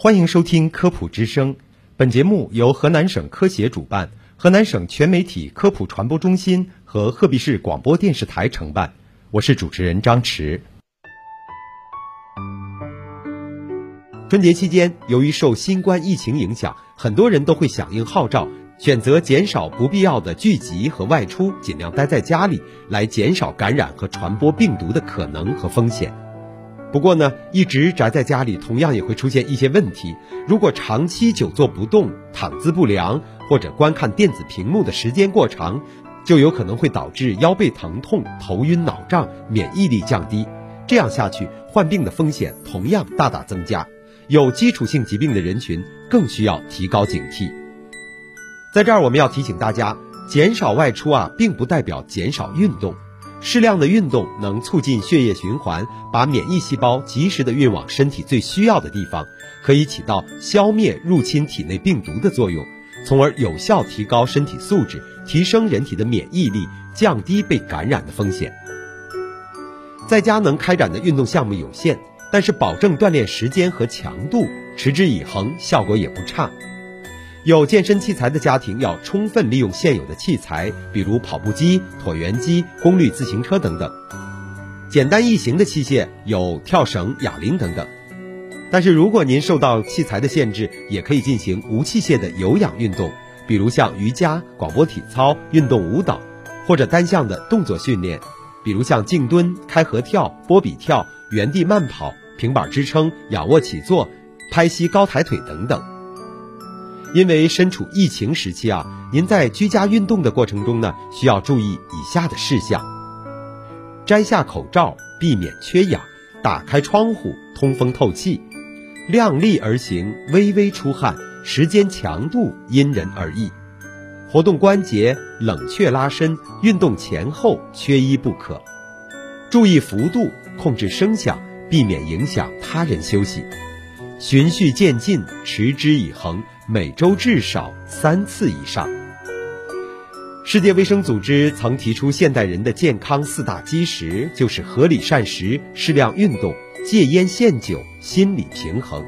欢迎收听《科普之声》，本节目由河南省科协主办，河南省全媒体科普传播中心和鹤壁市广播电视台承办。我是主持人张驰。春节期间，由于受新冠疫情影响，很多人都会响应号召，选择减少不必要的聚集和外出，尽量待在家里，来减少感染和传播病毒的可能和风险。不过呢，一直宅在家里，同样也会出现一些问题。如果长期久坐不动、躺姿不良，或者观看电子屏幕的时间过长，就有可能会导致腰背疼痛、头晕脑胀、免疫力降低。这样下去，患病的风险同样大大增加。有基础性疾病的人群更需要提高警惕。在这儿，我们要提醒大家，减少外出啊，并不代表减少运动。适量的运动能促进血液循环，把免疫细胞及时的运往身体最需要的地方，可以起到消灭入侵体内病毒的作用，从而有效提高身体素质，提升人体的免疫力，降低被感染的风险。在家能开展的运动项目有限，但是保证锻炼时间和强度，持之以恒，效果也不差。有健身器材的家庭要充分利用现有的器材，比如跑步机、椭圆机、功率自行车等等。简单易行的器械有跳绳、哑铃等等。但是如果您受到器材的限制，也可以进行无器械的有氧运动，比如像瑜伽、广播体操、运动舞蹈，或者单项的动作训练，比如像静蹲、开合跳、波比跳、原地慢跑、平板支撑、仰卧起坐、拍膝高抬腿等等。因为身处疫情时期啊，您在居家运动的过程中呢，需要注意以下的事项：摘下口罩，避免缺氧；打开窗户，通风透气；量力而行，微微出汗；时间强度因人而异；活动关节，冷却拉伸；运动前后缺一不可；注意幅度，控制声响，避免影响他人休息；循序渐进，持之以恒。每周至少三次以上。世界卫生组织曾提出，现代人的健康四大基石就是合理膳食、适量运动、戒烟限酒、心理平衡。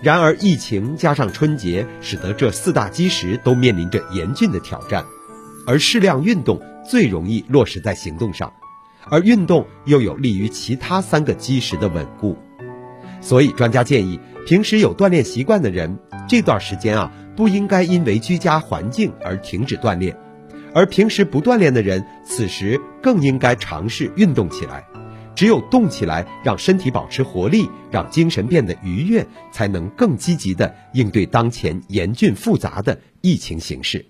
然而，疫情加上春节，使得这四大基石都面临着严峻的挑战。而适量运动最容易落实在行动上，而运动又有利于其他三个基石的稳固。所以，专家建议，平时有锻炼习惯的人。这段时间啊，不应该因为居家环境而停止锻炼，而平时不锻炼的人，此时更应该尝试运动起来。只有动起来，让身体保持活力，让精神变得愉悦，才能更积极的应对当前严峻复杂的疫情形势。